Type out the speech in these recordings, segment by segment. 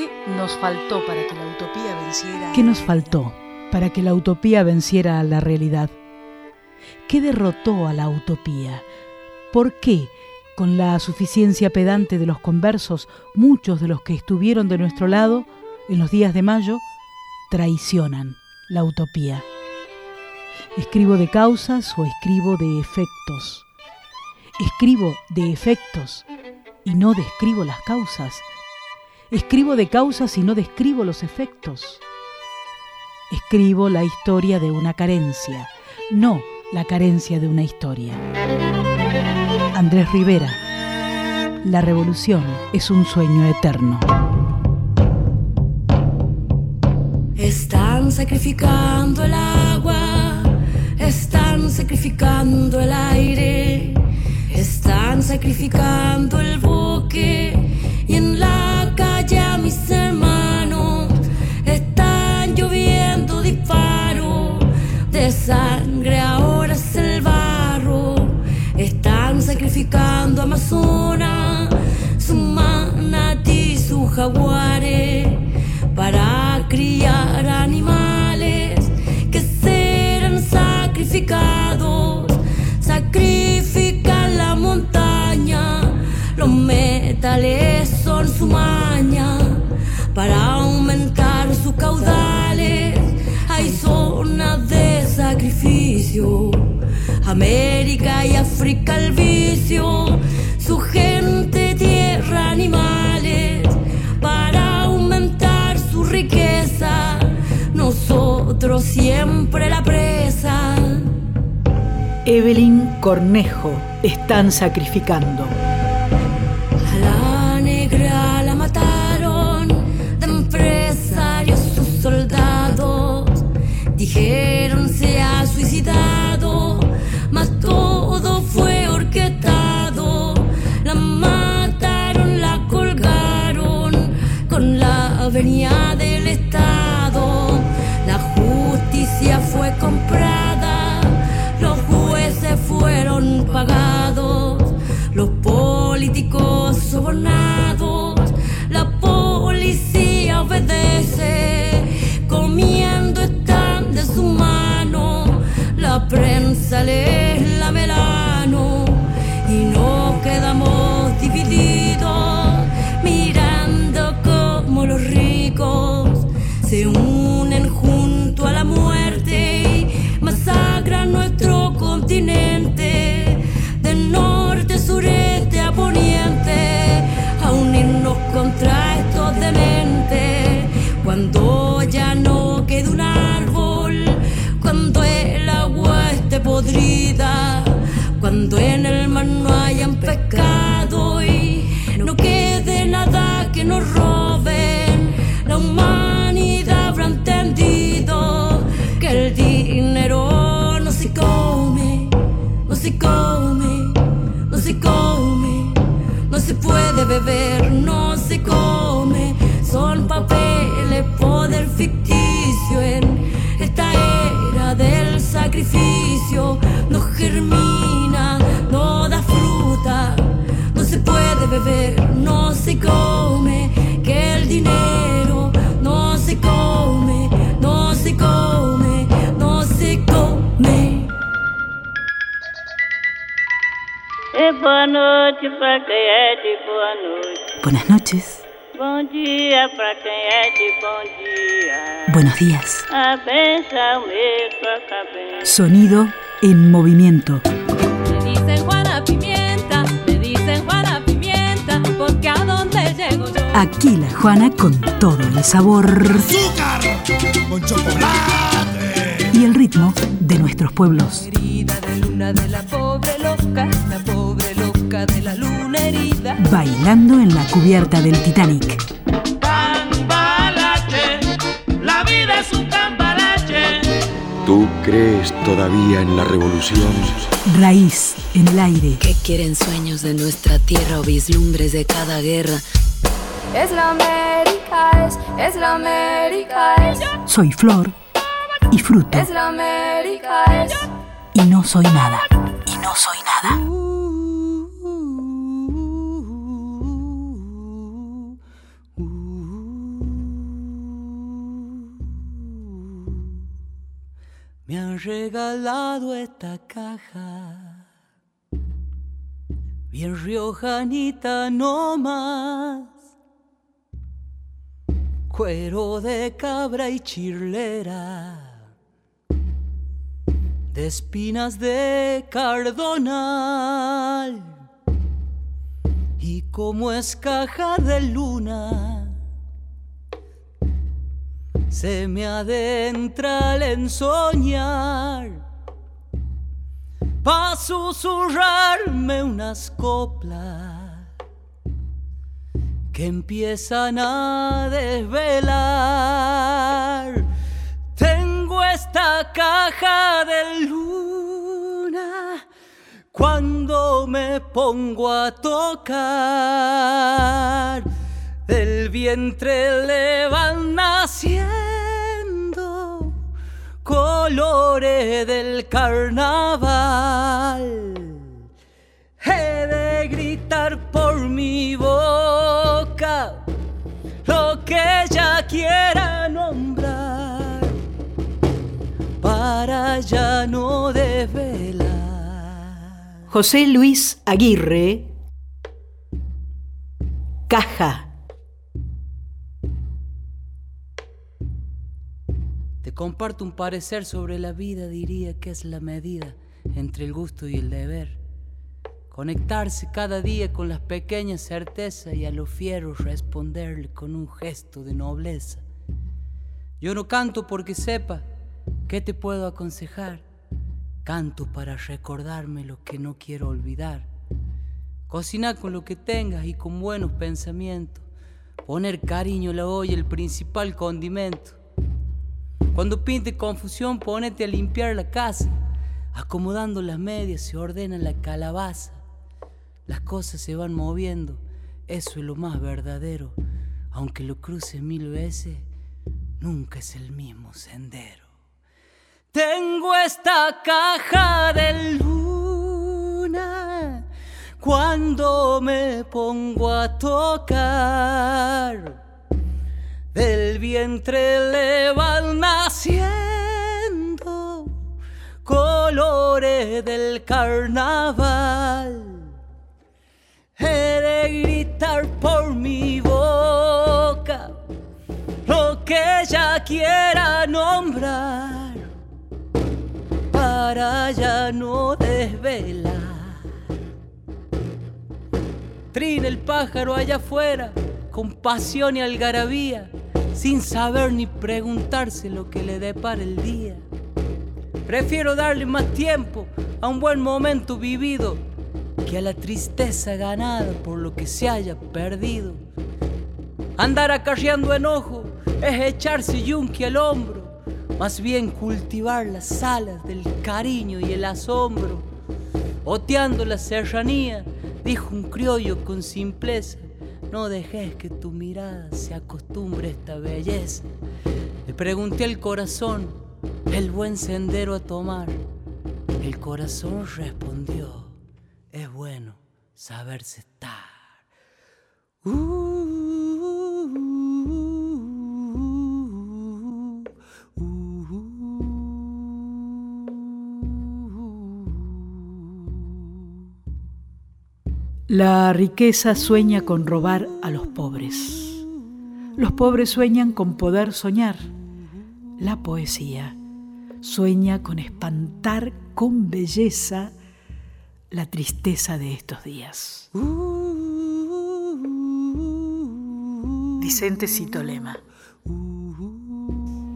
¿Qué nos faltó para que la utopía venciera? ¿Qué nos faltó para que la utopía venciera a la realidad? ¿Qué derrotó a la utopía? ¿Por qué, con la suficiencia pedante de los conversos, muchos de los que estuvieron de nuestro lado en los días de mayo traicionan la utopía? ¿Escribo de causas o escribo de efectos? Escribo de efectos y no describo las causas. Escribo de causas y no describo los efectos. Escribo la historia de una carencia, no la carencia de una historia. Andrés Rivera, la revolución es un sueño eterno. Están sacrificando el agua, están sacrificando el aire, están sacrificando el buque y en la calle a mis hermanos están lloviendo disparos de sangre, ahora es el barro. Están sacrificando Amazonas, su manatí, su jaguares para criar animales que serán sacrificados. Montaña, los metales son su maña para aumentar sus caudales. Hay zonas de sacrificio, América y África el vicio, su gente, tierra, animales para aumentar su riqueza. Nosotros siempre la presa. Evelyn Cornejo están sacrificando. Prensa les la melano y no quedamos divididos, mirando como los ricos se unen junto a la muerte y masacran nuestro continente de norte, sureste a poniente a unirnos contra estos dementes. Cuando cuando en el mar no hayan pescado y no quede nada que nos roben. La humanidad habrá entendido que el dinero no se come, no se come, no se come, no se puede beber, no se come, son papeles, poder ficticio boa noite pra quem é de boa noite. Buenas noches, Bom dia pra quem é de bom dia. buenos días. A benção me toca bem. Sonido en movimiento. Me dicen Juana Pimienta, me dicen Juana Pimienta, porque a donde llego yo. Aquí la Juana con todo el sabor azúcar con chocolate. y el ritmo de nuestros pueblos. Herida de luna de la pobre loca, la pobre de la luna herida. Bailando en la cubierta del Titanic. Cambalache, la vida es un cambalache. ¿Tú crees todavía en la revolución? Raíz en el aire. ¿Qué quieren sueños de nuestra tierra o vislumbres de cada guerra? Es la América, es, es la América, es, Soy flor y fruto es la América, es. y no soy nada. Y no soy nada. Me han regalado esta caja. Bien riojanita no más. Cuero de cabra y chirlera. De espinas de cardonal. Y como es caja de luna se me adentra el ensoñar pa' susurrarme unas coplas que empiezan a desvelar. Tengo esta caja de luna cuando me pongo a tocar del vientre le van naciendo colores del carnaval. He de gritar por mi boca lo que ella quiera nombrar para ya no desvelar. José Luis Aguirre, Caja. Te comparto un parecer sobre la vida, diría que es la medida entre el gusto y el deber. Conectarse cada día con las pequeñas certezas y a lo fiero responderle con un gesto de nobleza. Yo no canto porque sepa qué te puedo aconsejar. Canto para recordarme lo que no quiero olvidar. Cocina con lo que tengas y con buenos pensamientos. Poner cariño a la olla, el principal condimento. Cuando pinte confusión, ponete a limpiar la casa. Acomodando las medias se ordena la calabaza. Las cosas se van moviendo, eso es lo más verdadero. Aunque lo cruce mil veces, nunca es el mismo sendero. Tengo esta caja de luna cuando me pongo a tocar del vientre le van naciendo colores del carnaval. He de gritar por mi boca lo que ella quiera nombrar para ya no desvelar. Trina el pájaro allá afuera con pasión y algarabía, sin saber ni preguntarse lo que le depara el día. Prefiero darle más tiempo a un buen momento vivido que a la tristeza ganada por lo que se haya perdido. Andar acarreando enojo es echarse yunque al hombro, más bien cultivar las alas del cariño y el asombro. Oteando la serranía, dijo un criollo con simpleza, no dejes que tu mirada se acostumbre a esta belleza. Le pregunté al corazón el buen sendero a tomar. El corazón respondió, es bueno saberse estar. La riqueza sueña con robar a los pobres. Los pobres sueñan con poder soñar. La poesía sueña con espantar con belleza la tristeza de estos días. Vicente Citolema,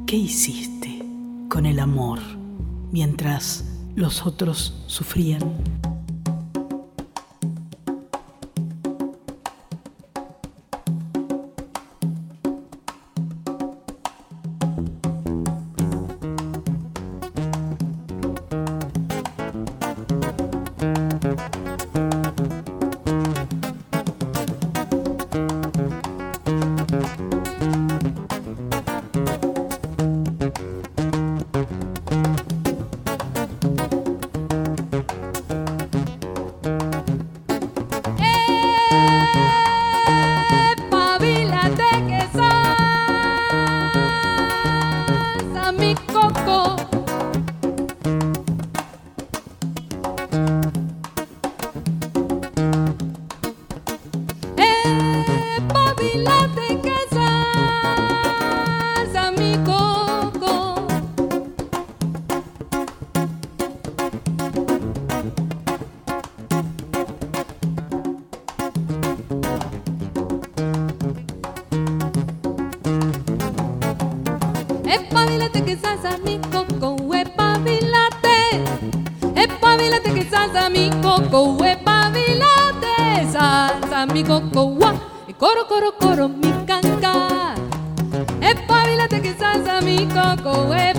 ¿qué hiciste con el amor mientras los otros sufrían?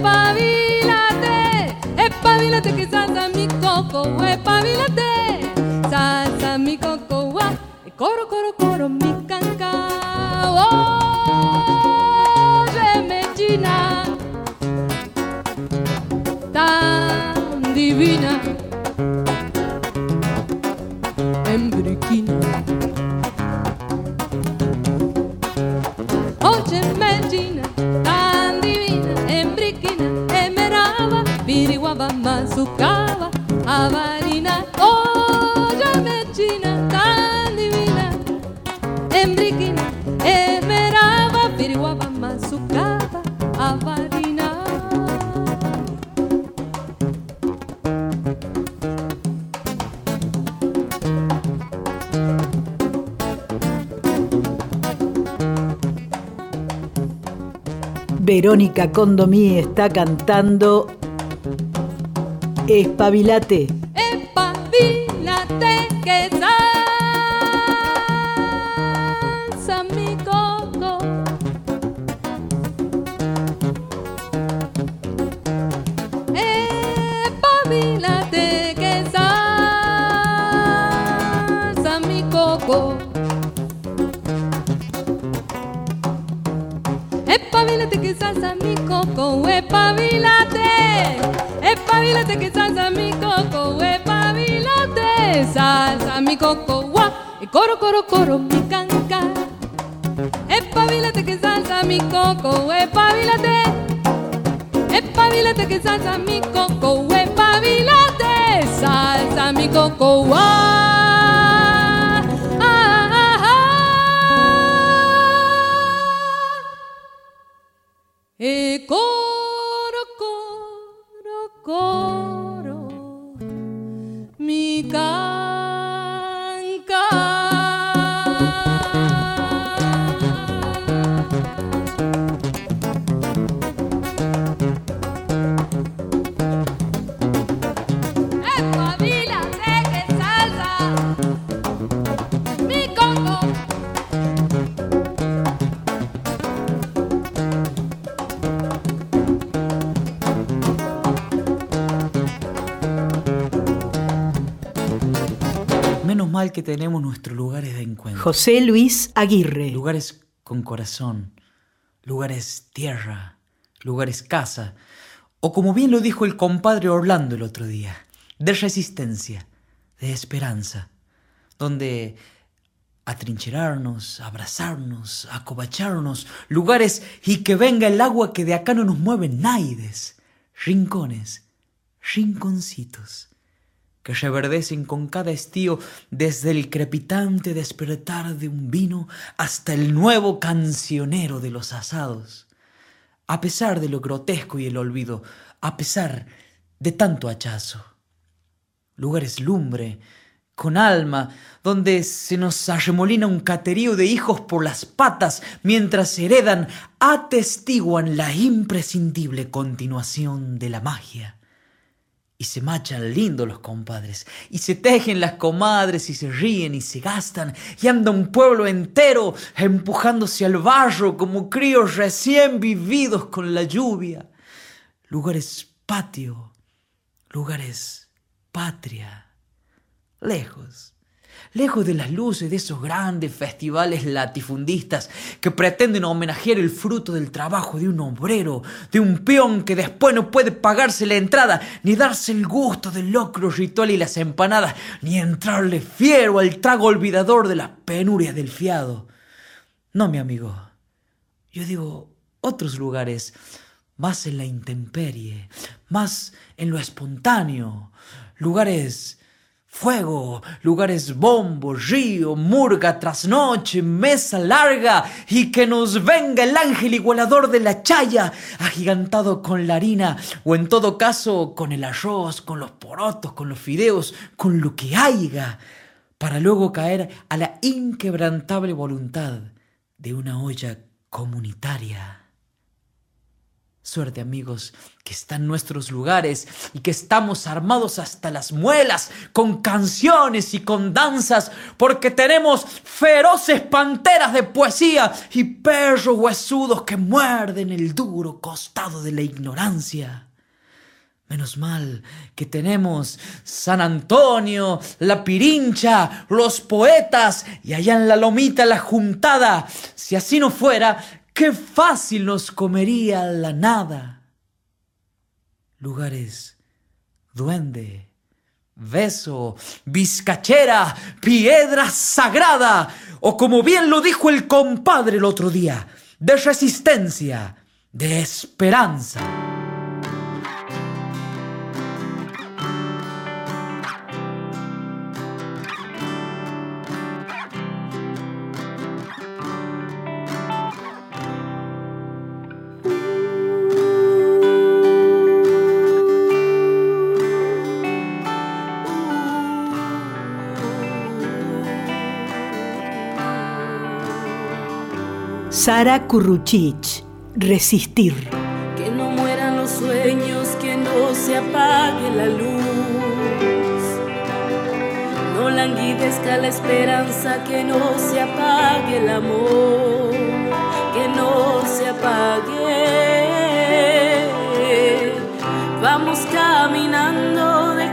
Espabilate. Espabilate que salsa mi coco, espabilate. Salsa mi coco. Y coro, coro, coro, mi canca. Óyeme, China tan divina Piriguaba Mazucaba Avarina Oye China tan divina. Embriquina Emeraba Piriguaba Mazucaba Avarina. Verónica Condomí está cantando Espabilate. Espabilate que salsa mi coco. Espabilate que salsa mi coco. Espabilate que salsa mi coco, espabilate. Que salsa mi coco, espabilate. Salsa mi coco. Y coro, coro, coro, mi canca. Que salsa mi coco, espabilate. Espabilate que salsa mi coco, espabilate. Salsa mi coco. Tenemos nuestros lugares de encuentro. José Luis Aguirre. Lugares con corazón, lugares tierra, lugares casa, o como bien lo dijo el compadre Orlando el otro día, de resistencia, de esperanza, donde atrincherarnos, abrazarnos, acobacharnos, lugares y que venga el agua que de acá no nos mueve naides, rincones, rinconcitos que reverdecen con cada estío desde el crepitante despertar de un vino hasta el nuevo cancionero de los asados. A pesar de lo grotesco y el olvido, a pesar de tanto hachazo. Lugares lumbre, con alma, donde se nos arremolina un caterío de hijos por las patas mientras heredan, atestiguan la imprescindible continuación de la magia. Y se machan lindos los compadres, y se tejen las comadres, y se ríen y se gastan, y anda un pueblo entero empujándose al barro como críos recién vividos con la lluvia. Lugares patio, lugares patria, lejos, lejos de las luces de esos grandes festivales latifundistas que pretenden homenajear el fruto del trabajo de un obrero, de un peón que después no puede pagarse la entrada, ni darse el gusto del locro ritual y las empanadas, ni entrarle fiero al trago olvidador de las penurias del fiado. No, mi amigo, yo digo otros lugares, más en la intemperie, más en lo espontáneo, lugares Fuego, lugares bombo, río, murga, trasnoche, mesa larga y que nos venga el ángel igualador de la chaya, agigantado con la harina o en todo caso con el arroz, con los porotos, con los fideos, con lo que haya, para luego caer a la inquebrantable voluntad de una olla comunitaria. Suerte amigos, que están nuestros lugares y que estamos armados hasta las muelas con canciones y con danzas, porque tenemos feroces panteras de poesía y perros huesudos que muerden el duro costado de la ignorancia. Menos mal que tenemos San Antonio, la Pirincha, los poetas y allá en la lomita la juntada. Si así no fuera, qué fácil nos comería la nada. Lugares, duende, beso, vizcachera, piedra sagrada, o como bien lo dijo el compadre el otro día, de resistencia, de esperanza. Sara Curruchich, Resistir. Que no mueran los sueños, que no se apague la luz. No languidezca la esperanza, que no se apague el amor, que no se apague. Vamos caminando, dejando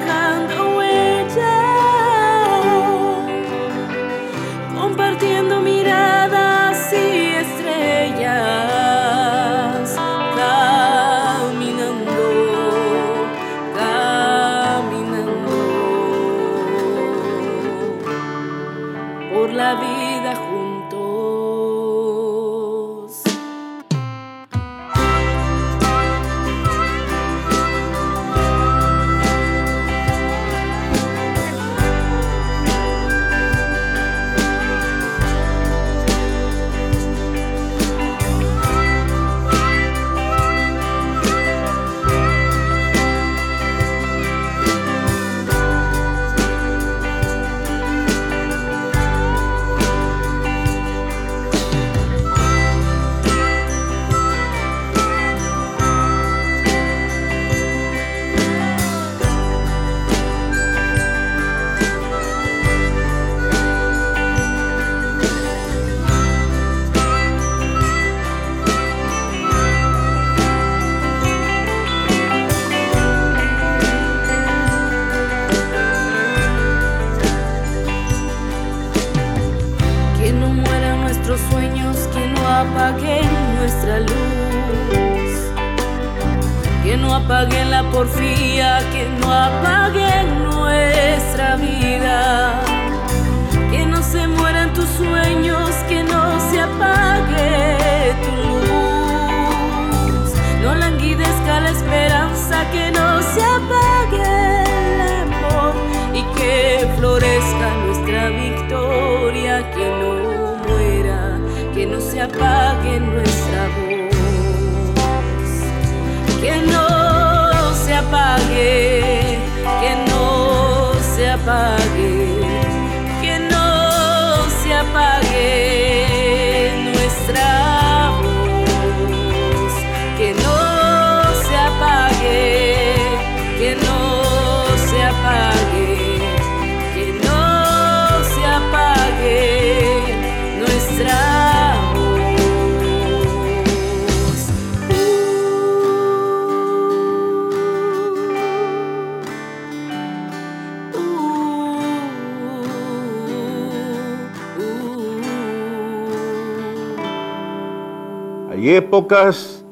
épocas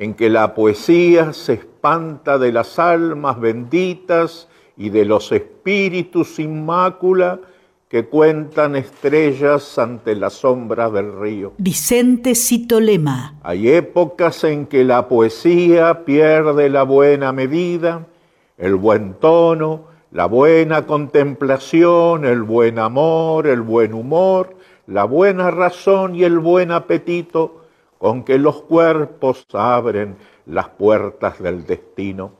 en que la poesía se espanta de las almas benditas y de los espíritus sin mácula que cuentan estrellas ante las sombras del río. Vicente Citolema. Hay épocas en que la poesía pierde la buena medida, el buen tono, la buena contemplación, el buen amor, el buen humor, la buena razón y el buen apetito con que los cuerpos abren las puertas del destino.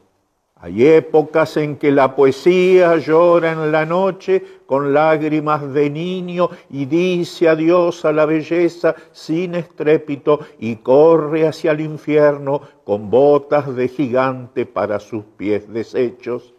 Hay épocas en que la poesía llora en la noche con lágrimas de niño y dice adiós a la belleza sin estrépito y corre hacia el infierno con botas de gigante para sus pies deshechos.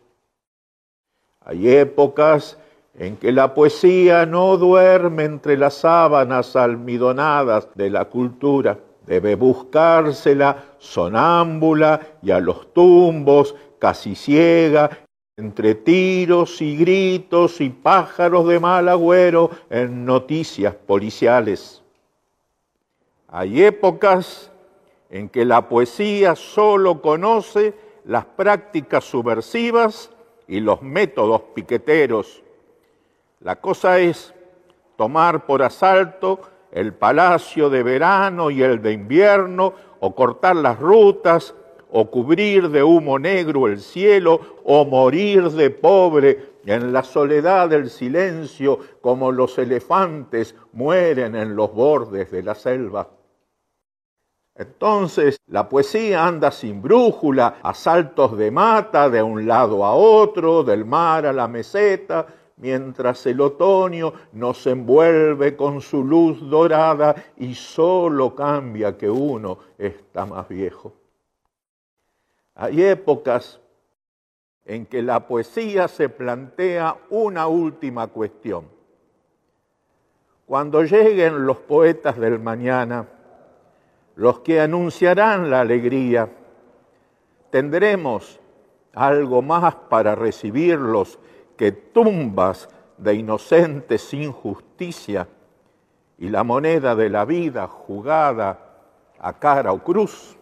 Hay épocas en que la poesía no duerme entre las sábanas almidonadas de la cultura Debe buscársela sonámbula y a los tumbos, casi ciega, entre tiros y gritos y pájaros de mal agüero en noticias policiales. Hay épocas en que la poesía solo conoce las prácticas subversivas y los métodos piqueteros. La cosa es tomar por asalto el palacio de verano y el de invierno, o cortar las rutas, o cubrir de humo negro el cielo, o morir de pobre en la soledad del silencio, como los elefantes mueren en los bordes de la selva. Entonces la poesía anda sin brújula, a saltos de mata, de un lado a otro, del mar a la meseta, mientras el otoño nos envuelve con su luz dorada y solo cambia que uno está más viejo. Hay épocas en que la poesía se plantea una última cuestión. Cuando lleguen los poetas del mañana, los que anunciarán la alegría, tendremos algo más para recibirlos que tumbas de inocentes sin justicia y la moneda de la vida jugada a cara o cruz.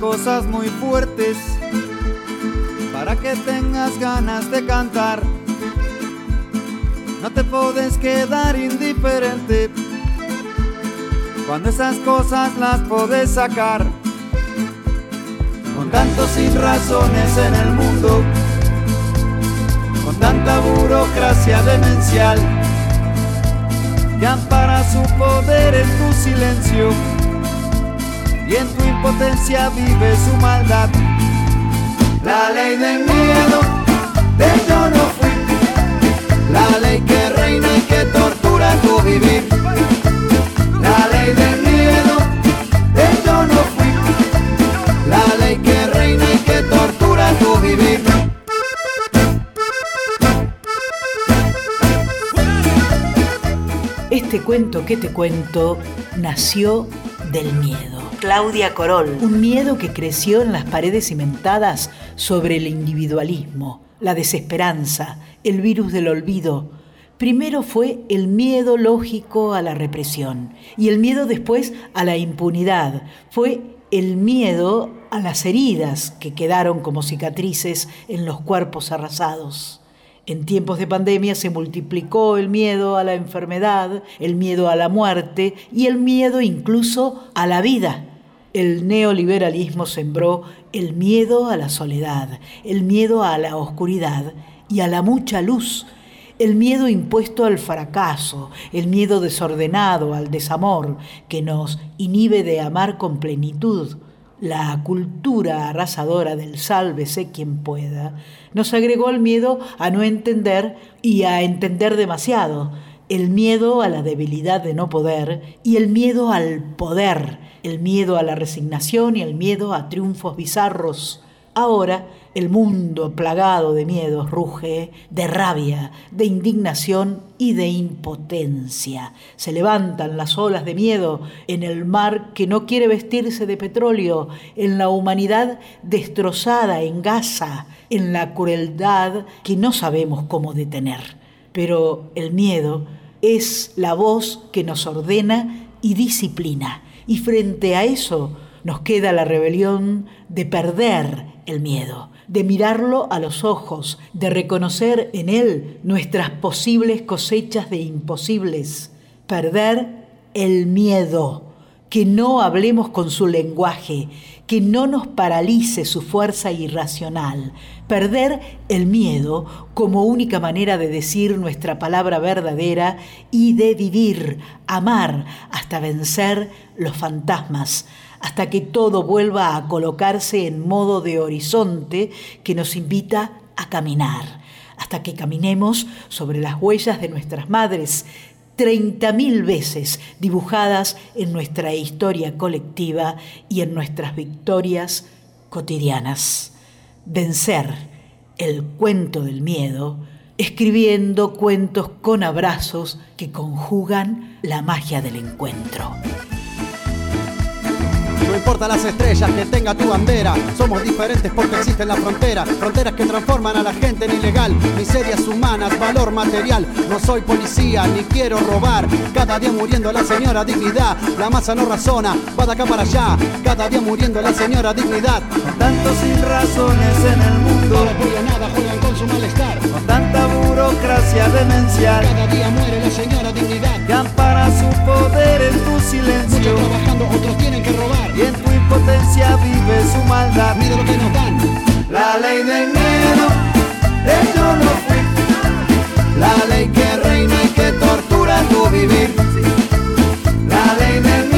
Cosas muy fuertes para que tengas ganas de cantar. No te puedes quedar indiferente cuando esas cosas las puedes sacar. Con tantos sin razones en el mundo, con tanta burocracia demencial que ampara su poder en tu silencio y en tu impotencia vive su maldad. La ley del miedo, de yo no fui, la ley que reina y que tortura tu vivir. La ley del miedo, de yo no fui, la ley que reina y que tortura tu vivir. Este cuento que te cuento nació del miedo. Claudia Corol. Un miedo que creció en las paredes cimentadas sobre el individualismo, la desesperanza, el virus del olvido. Primero fue el miedo lógico a la represión y el miedo después a la impunidad. Fue el miedo a las heridas que quedaron como cicatrices en los cuerpos arrasados. En tiempos de pandemia se multiplicó el miedo a la enfermedad, el miedo a la muerte y el miedo incluso a la vida. El neoliberalismo sembró el miedo a la soledad, el miedo a la oscuridad y a la mucha luz, el miedo impuesto al fracaso, el miedo desordenado al desamor que nos inhibe de amar con plenitud. La cultura arrasadora del sálvese quien pueda nos agregó el miedo a no entender y a entender demasiado, el miedo a la debilidad de no poder y el miedo al poder el miedo a la resignación y el miedo a triunfos bizarros. Ahora el mundo plagado de miedos ruge, de rabia, de indignación y de impotencia. Se levantan las olas de miedo en el mar que no quiere vestirse de petróleo, en la humanidad destrozada en Gaza, en la crueldad que no sabemos cómo detener. Pero el miedo es la voz que nos ordena y disciplina. Y frente a eso nos queda la rebelión de perder el miedo, de mirarlo a los ojos, de reconocer en él nuestras posibles cosechas de imposibles, perder el miedo, que no hablemos con su lenguaje, que no nos paralice su fuerza irracional, perder el miedo como única manera de decir nuestra palabra verdadera y de vivir, amar hasta vencer los fantasmas, hasta que todo vuelva a colocarse en modo de horizonte que nos invita a caminar, hasta que caminemos sobre las huellas de nuestras madres, treinta mil veces dibujadas en nuestra historia colectiva y en nuestras victorias cotidianas. Vencer el cuento del miedo, escribiendo cuentos con abrazos que conjugan la magia del encuentro. Importa las estrellas que tenga tu bandera, somos diferentes porque existen las fronteras, fronteras que transforman a la gente en ilegal, miserias humanas, valor material. No soy policía ni quiero robar, cada día muriendo la señora dignidad, la masa no razona, va de acá para allá, cada día muriendo la señora dignidad. Tantos sin razones en el mundo, no nada, juegan su malestar. Con tanta burocracia demencial, cada día muere la señora dignidad, que ampara su poder en tu silencio. Muchos trabajando, otros tienen que robar y en tu impotencia vive su maldad. Mira lo que nos dan. La ley del miedo, de yo no. La ley que reina y que tortura tu vivir. La ley del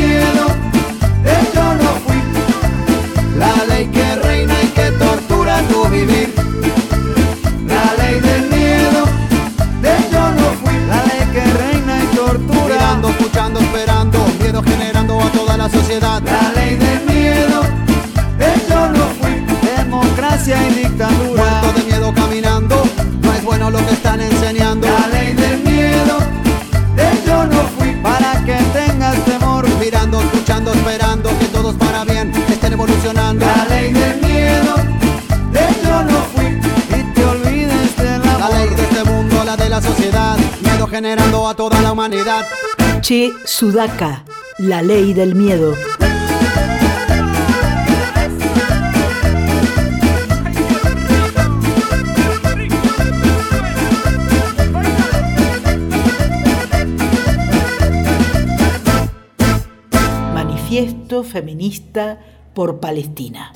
La ley del miedo, de yo no fui. Democracia y dictadura. Muerto de miedo caminando, no es bueno lo que están enseñando. La ley del miedo, de yo no fui. Para que tengas temor. Mirando, escuchando, esperando que todos para bien estén evolucionando. La ley del miedo, de yo no fui. Y te olvides de la La ley de este mundo, la de la sociedad. Miedo generando a toda la humanidad. Che Sudaka, la ley del miedo. Manifiesto feminista por Palestina.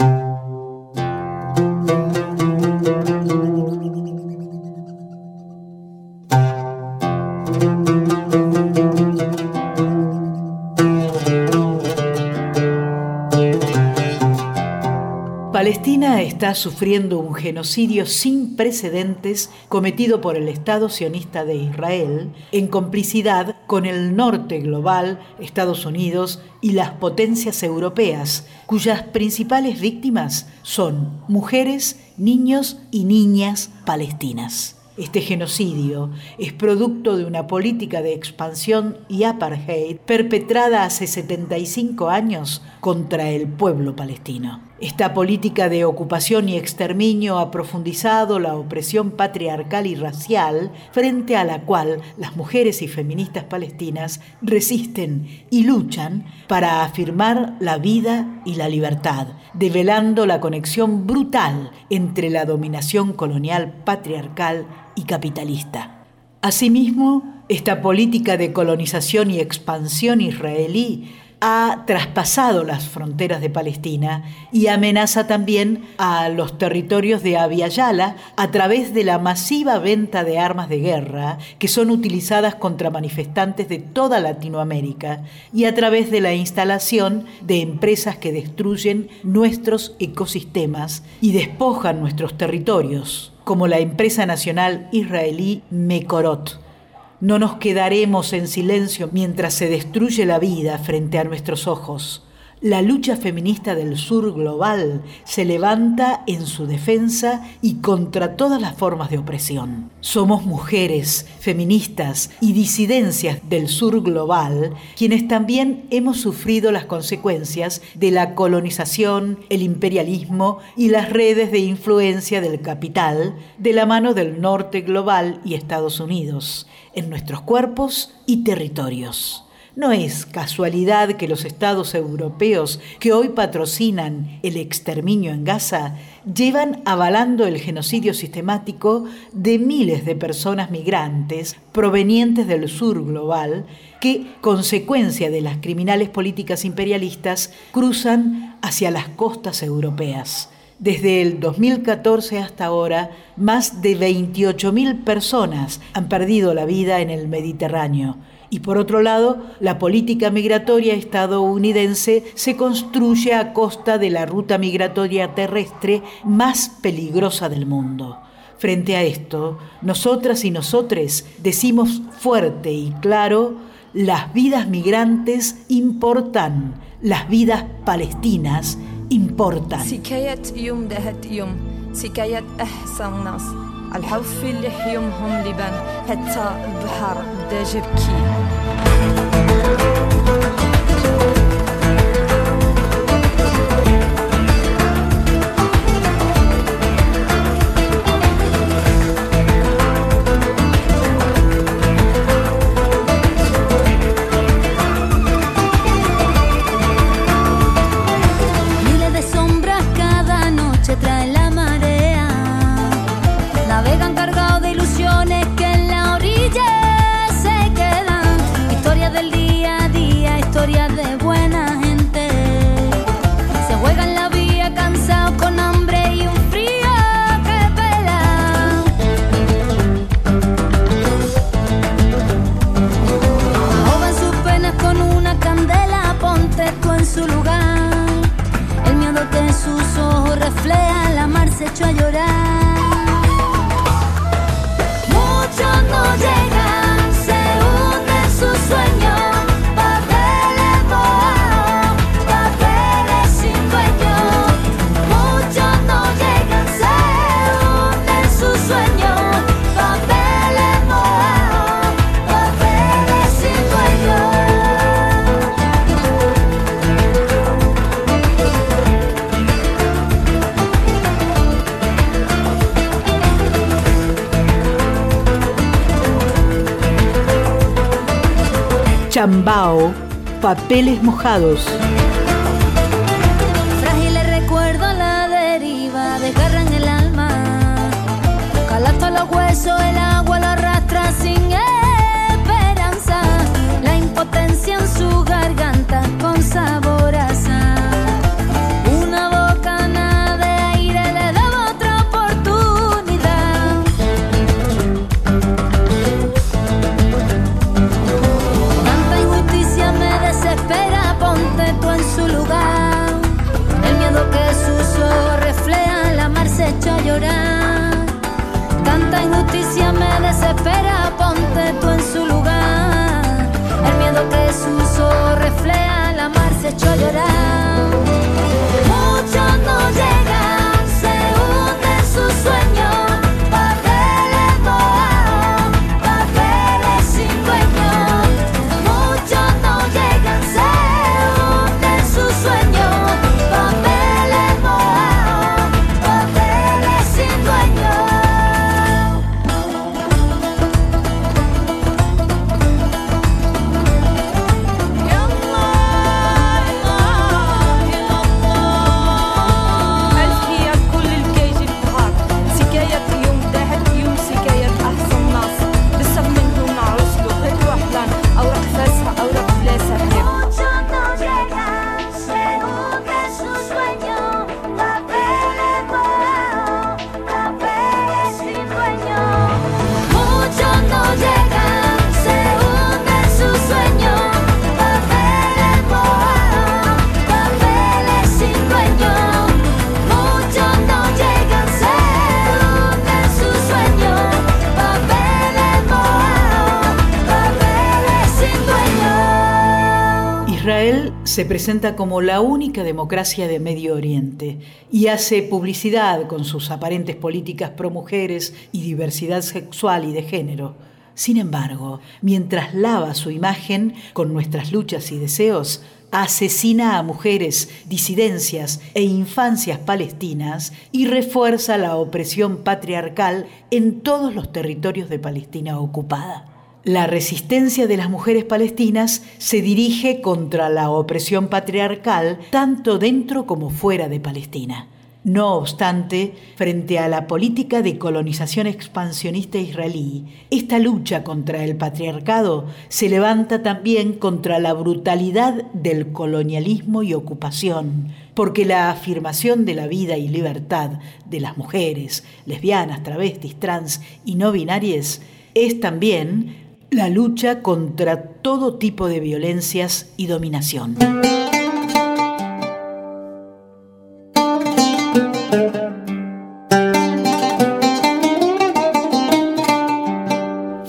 Está sufriendo un genocidio sin precedentes cometido por el Estado sionista de Israel en complicidad con el norte global, Estados Unidos y las potencias europeas, cuyas principales víctimas son mujeres, niños y niñas palestinas. Este genocidio es producto de una política de expansión y apartheid perpetrada hace 75 años contra el pueblo palestino. Esta política de ocupación y exterminio ha profundizado la opresión patriarcal y racial frente a la cual las mujeres y feministas palestinas resisten y luchan para afirmar la vida y la libertad, develando la conexión brutal entre la dominación colonial patriarcal y capitalista. Asimismo, esta política de colonización y expansión israelí ha traspasado las fronteras de Palestina y amenaza también a los territorios de Abya Yala a través de la masiva venta de armas de guerra que son utilizadas contra manifestantes de toda Latinoamérica y a través de la instalación de empresas que destruyen nuestros ecosistemas y despojan nuestros territorios, como la empresa nacional israelí Mekorot no nos quedaremos en silencio mientras se destruye la vida frente a nuestros ojos. La lucha feminista del sur global se levanta en su defensa y contra todas las formas de opresión. Somos mujeres, feministas y disidencias del sur global quienes también hemos sufrido las consecuencias de la colonización, el imperialismo y las redes de influencia del capital de la mano del norte global y Estados Unidos en nuestros cuerpos y territorios. No es casualidad que los estados europeos que hoy patrocinan el exterminio en Gaza llevan avalando el genocidio sistemático de miles de personas migrantes provenientes del sur global que, consecuencia de las criminales políticas imperialistas, cruzan hacia las costas europeas. Desde el 2014 hasta ahora, más de 28.000 personas han perdido la vida en el Mediterráneo y por otro lado, la política migratoria estadounidense se construye a costa de la ruta migratoria terrestre más peligrosa del mundo. Frente a esto, nosotras y nosotres decimos fuerte y claro, las vidas migrantes importan, las vidas palestinas importan. سكايات يوم دهت يوم. سكايات أحسن ناس. الحوف اللي حيومهم لبان حتى البحر بدا جبكي Chambao, papeles mojados. Mar se presenta como la única democracia de Medio Oriente y hace publicidad con sus aparentes políticas pro mujeres y diversidad sexual y de género. Sin embargo, mientras lava su imagen con nuestras luchas y deseos, asesina a mujeres, disidencias e infancias palestinas y refuerza la opresión patriarcal en todos los territorios de Palestina ocupada. La resistencia de las mujeres palestinas se dirige contra la opresión patriarcal tanto dentro como fuera de Palestina. No obstante, frente a la política de colonización expansionista israelí, esta lucha contra el patriarcado se levanta también contra la brutalidad del colonialismo y ocupación, porque la afirmación de la vida y libertad de las mujeres, lesbianas, travestis, trans y no binarias es también la lucha contra todo tipo de violencias y dominación.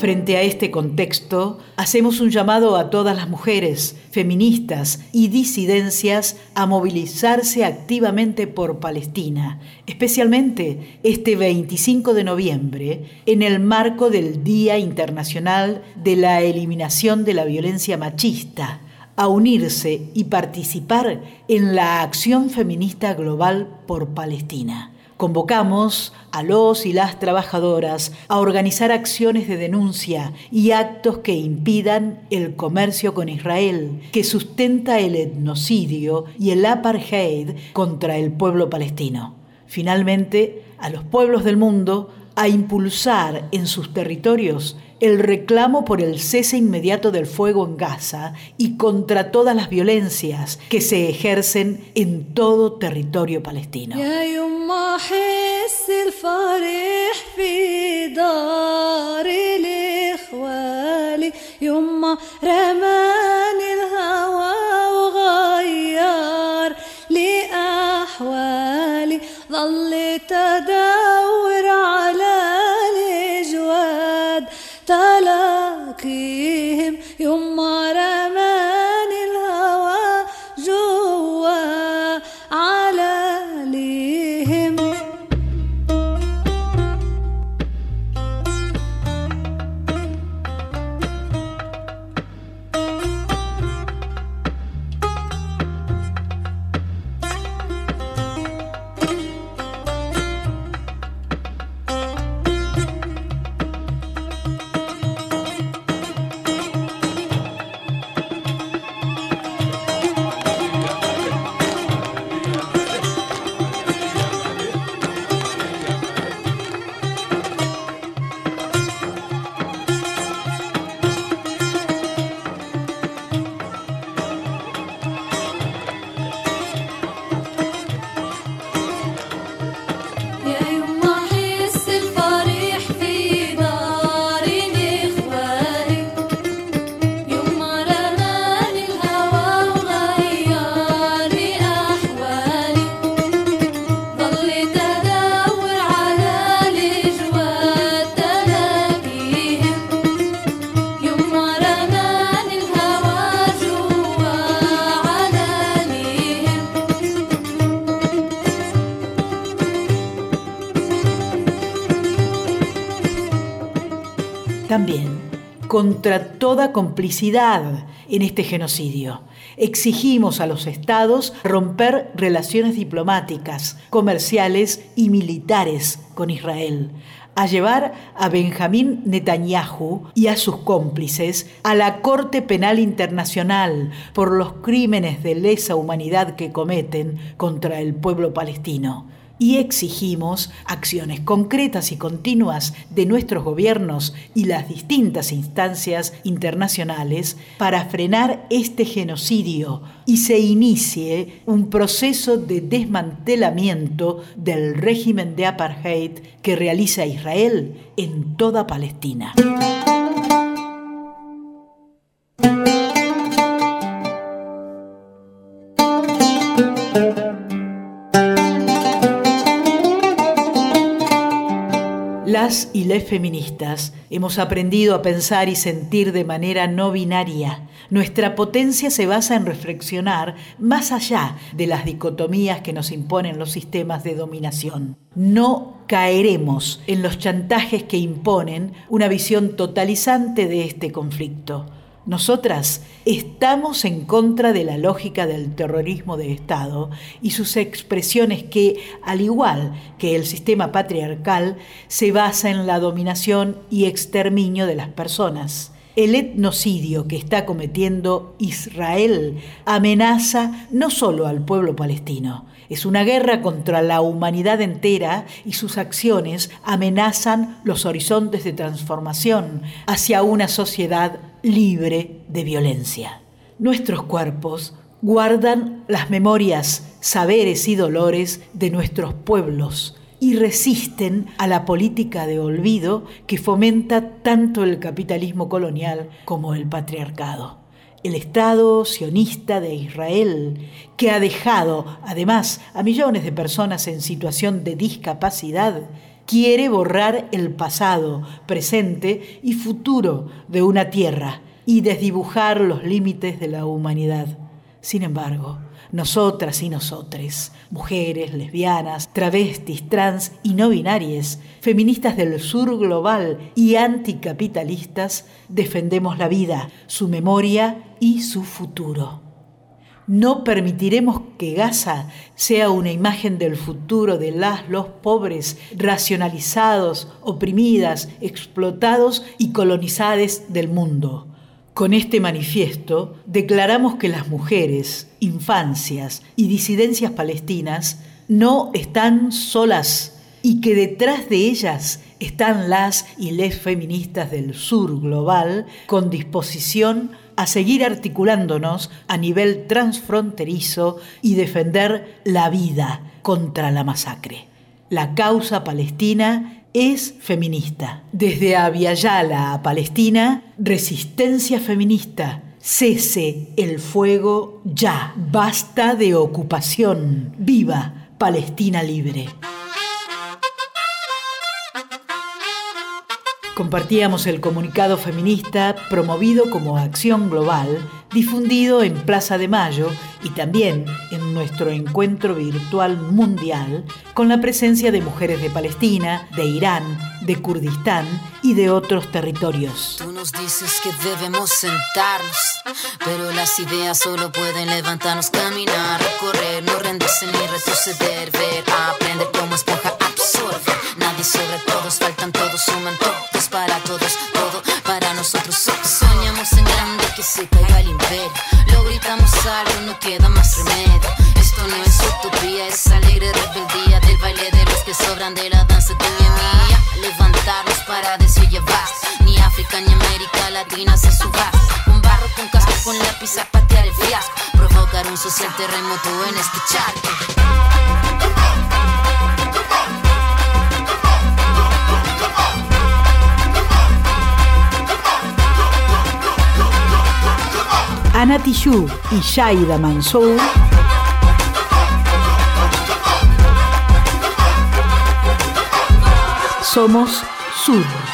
Frente a este contexto, hacemos un llamado a todas las mujeres, feministas y disidencias a movilizarse activamente por Palestina, especialmente este 25 de noviembre, en el marco del Día Internacional de la Eliminación de la Violencia Machista, a unirse y participar en la acción feminista global por Palestina. Convocamos a los y las trabajadoras a organizar acciones de denuncia y actos que impidan el comercio con Israel, que sustenta el etnocidio y el apartheid contra el pueblo palestino. Finalmente, a los pueblos del mundo a impulsar en sus territorios el reclamo por el cese inmediato del fuego en Gaza y contra todas las violencias que se ejercen en todo territorio palestino. qui contra toda complicidad en este genocidio. Exigimos a los estados romper relaciones diplomáticas, comerciales y militares con Israel, a llevar a Benjamín Netanyahu y a sus cómplices a la Corte Penal Internacional por los crímenes de lesa humanidad que cometen contra el pueblo palestino y exigimos acciones concretas y continuas de nuestros gobiernos y las distintas instancias internacionales para frenar este genocidio y se inicie un proceso de desmantelamiento del régimen de apartheid que realiza Israel en toda Palestina. Y les feministas hemos aprendido a pensar y sentir de manera no binaria. Nuestra potencia se basa en reflexionar más allá de las dicotomías que nos imponen los sistemas de dominación. No caeremos en los chantajes que imponen una visión totalizante de este conflicto. Nosotras estamos en contra de la lógica del terrorismo de Estado y sus expresiones que, al igual que el sistema patriarcal, se basa en la dominación y exterminio de las personas. El etnocidio que está cometiendo Israel amenaza no solo al pueblo palestino, es una guerra contra la humanidad entera y sus acciones amenazan los horizontes de transformación hacia una sociedad libre de violencia. Nuestros cuerpos guardan las memorias, saberes y dolores de nuestros pueblos y resisten a la política de olvido que fomenta tanto el capitalismo colonial como el patriarcado. El Estado sionista de Israel, que ha dejado además a millones de personas en situación de discapacidad, quiere borrar el pasado, presente y futuro de una tierra y desdibujar los límites de la humanidad. Sin embargo, nosotras y nosotres, mujeres, lesbianas, travestis, trans y no binarias, feministas del sur global y anticapitalistas, defendemos la vida, su memoria y su futuro. No permitiremos que Gaza sea una imagen del futuro de las, los pobres, racionalizados, oprimidas, explotados y colonizados del mundo. Con este manifiesto declaramos que las mujeres, infancias y disidencias palestinas no están solas y que detrás de ellas están las y les feministas del sur global con disposición a seguir articulándonos a nivel transfronterizo y defender la vida contra la masacre. La causa palestina es feminista. Desde Aviala a Palestina, resistencia feminista. Cese el fuego ya. Basta de ocupación. Viva Palestina libre. Compartíamos el comunicado feminista promovido como acción global, difundido en Plaza de Mayo y también en nuestro encuentro virtual mundial con la presencia de mujeres de Palestina, de Irán, de Kurdistán y de otros territorios. Tú nos dices que debemos sentarnos, pero las ideas solo pueden levantarnos, caminar, recorrer, no rendirse ni retroceder, ver, aprender como esponja absorbe. Nadie sobre todos, faltan todos, suman todos para todos, todo para nosotros. Soñamos en grande que se caiga el imperio, lo gritamos algo, no queda más remedio. Esto no es utopía, es alegre rebeldía del baile de los que sobran de la danza de mi mía. Levantarnos para decir ya ni África ni América Latina se suba. Con barro, con casco, con lápiz a patear el fiasco, provocar un social terremoto en este charco. Ana Tijoux y Shaida Mansour somos Sur.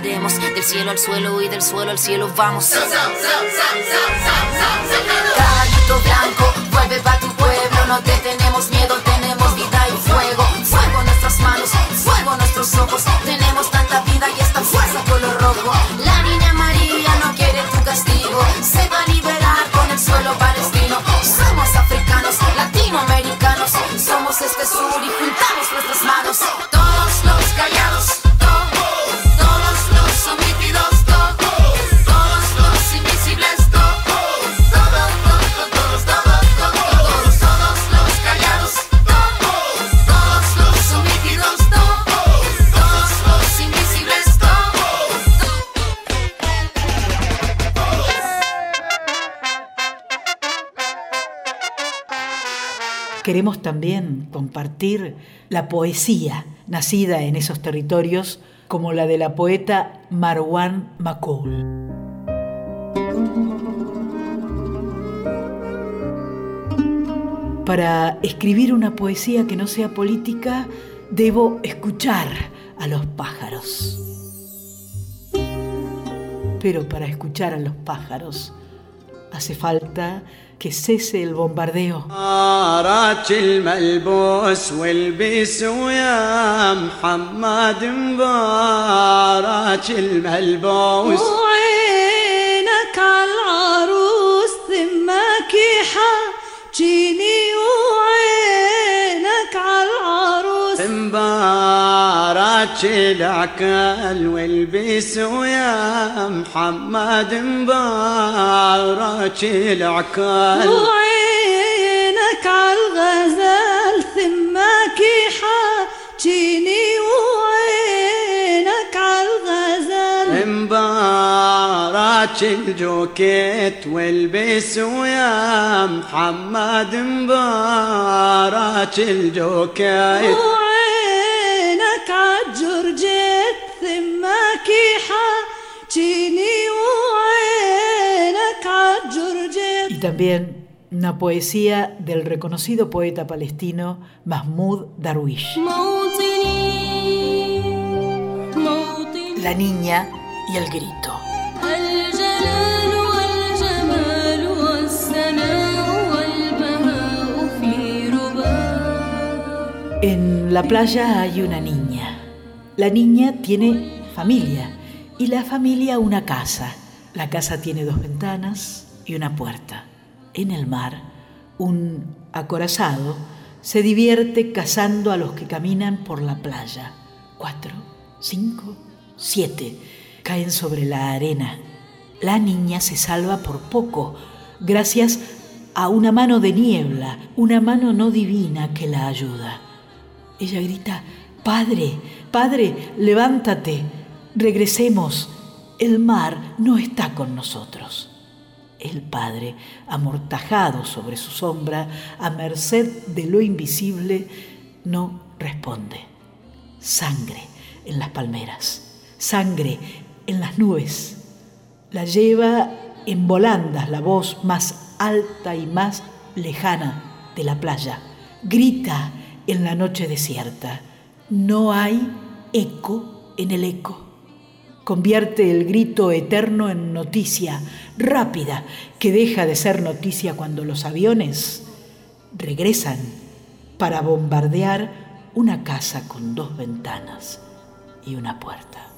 Del cielo al suelo y del suelo al cielo vamos. Caballito blanco, vuelve pa' tu pueblo. No te tenemos miedo, tenemos vida y fuego. Fuego en nuestras manos, fuego en nuestros ojos. Tenemos tanta vida y esta fuerza color rojo. La niña María no quiere tu castigo. Se va a liberar con el suelo palestino. Somos africanos, latinoamericanos. Somos este sur y juntamos nuestras manos. Queremos también compartir la poesía nacida en esos territorios como la de la poeta Marwan Makoul. Para escribir una poesía que no sea política, debo escuchar a los pájaros. Pero para escuchar a los pájaros hace falta que cese el bombardeo. الملبوس والبس ويا محمد مبارك الملبوس وعينك ثمك حاجيني وعينك عالعروس مبارك العكال والبس ويا محمد مبارك العكال. وعينك عالغزال ثمك حاجيني وعينك عالغزال مبارك الجوكيت والبس ويا محمد مبارك الجوكيت. وعينك عالجرجيت ثمك حاجيني وعينك Y también una poesía del reconocido poeta palestino Mahmoud Darwish. La niña y el grito. En la playa hay una niña. La niña tiene familia y la familia una casa. La casa tiene dos ventanas y una puerta. En el mar, un acorazado se divierte cazando a los que caminan por la playa. Cuatro, cinco, siete caen sobre la arena. La niña se salva por poco, gracias a una mano de niebla, una mano no divina que la ayuda. Ella grita, Padre, Padre, levántate, regresemos, el mar no está con nosotros. El Padre, amortajado sobre su sombra, a merced de lo invisible, no responde. Sangre en las palmeras, sangre en las nubes. La lleva en volandas la voz más alta y más lejana de la playa. Grita en la noche desierta. No hay eco en el eco. Convierte el grito eterno en noticia rápida que deja de ser noticia cuando los aviones regresan para bombardear una casa con dos ventanas y una puerta.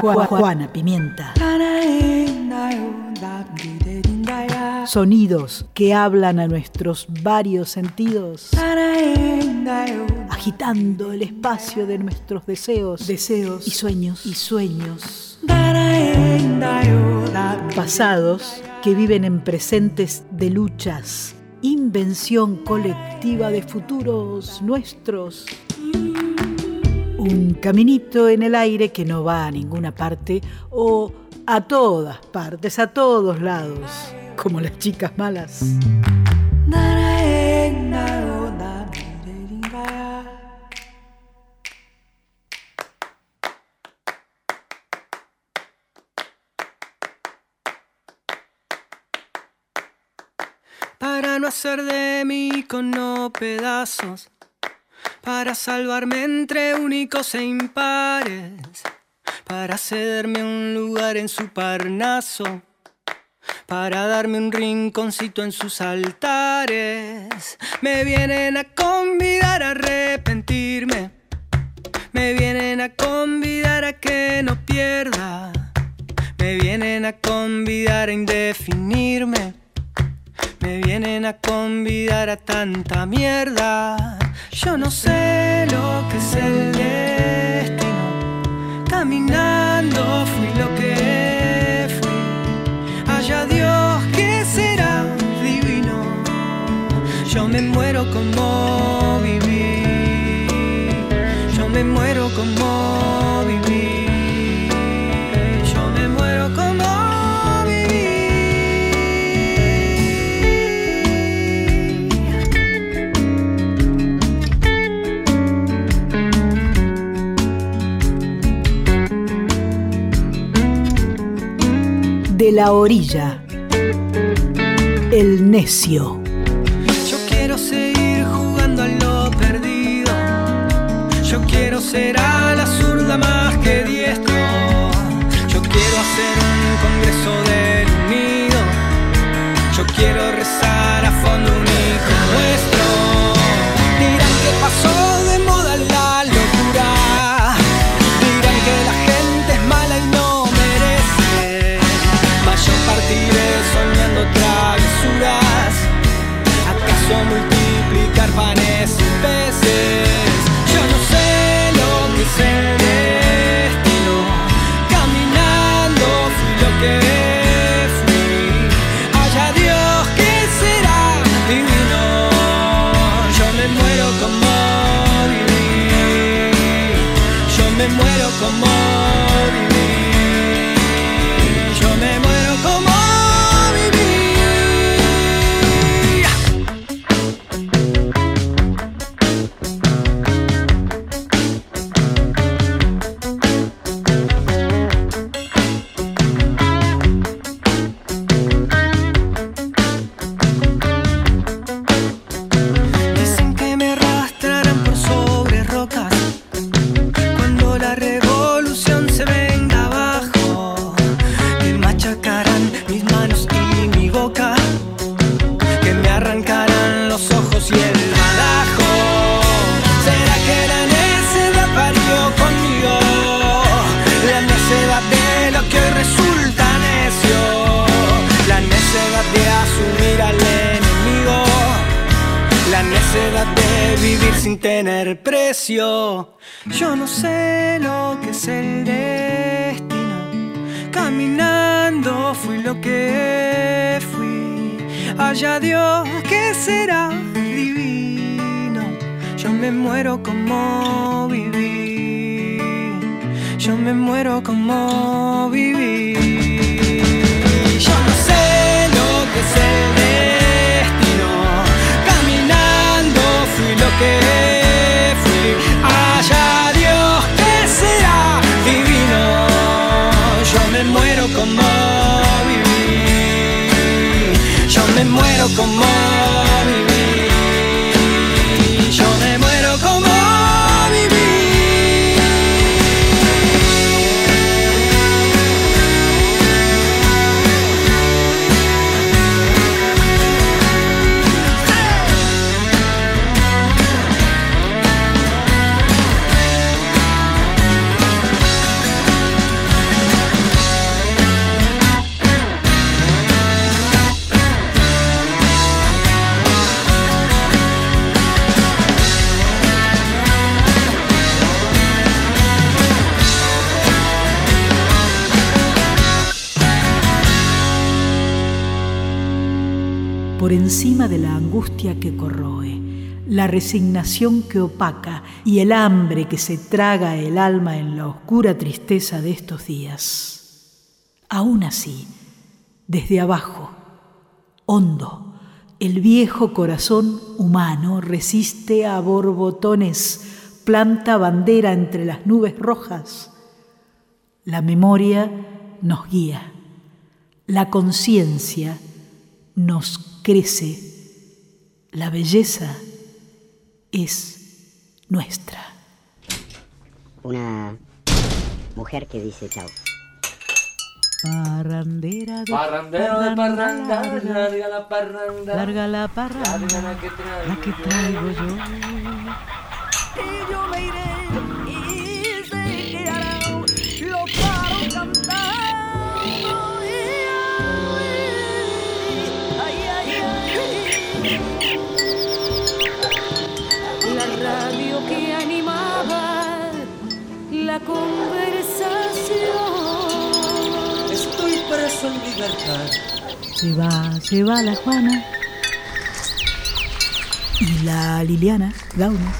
Juana Pimienta. Sonidos que hablan a nuestros varios sentidos, agitando el espacio de nuestros deseos, deseos y sueños y sueños. Pasados que viven en presentes de luchas, invención colectiva de futuros nuestros. Un caminito en el aire que no va a ninguna parte o a todas partes, a todos lados, como las chicas malas. Para no hacer de mí con no pedazos para salvarme entre únicos e impares, para cederme un lugar en su parnaso, para darme un rinconcito en sus altares. Me vienen a convidar a arrepentirme, me vienen a convidar a que no pierda, me vienen a convidar a indefinirme. Me vienen a convidar a tanta mierda. Yo no sé lo que es el destino. Caminando fui lo que fui. Allá Dios que será divino. Yo me muero como la orilla, el necio. Yo quiero seguir jugando a lo perdido. Yo quiero ser por encima de la angustia que corroe, la resignación que opaca y el hambre que se traga el alma en la oscura tristeza de estos días. Aún así, desde abajo, hondo, el viejo corazón humano resiste a borbotones, planta bandera entre las nubes rojas. La memoria nos guía, la conciencia nos crece, la belleza es nuestra. Una mujer que dice chao. Parrandera de Parrandero de parranda, larga la parranda. Larga la parranda, Larga la que traigo la que traigo yo. Y yo me iré la conversación. Estoy preso en libertad. Se va, se va la Juana y la Liliana Gauna.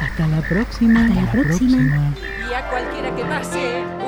Hasta la próxima. Hasta la próxima. próxima. Y a cualquiera que pase.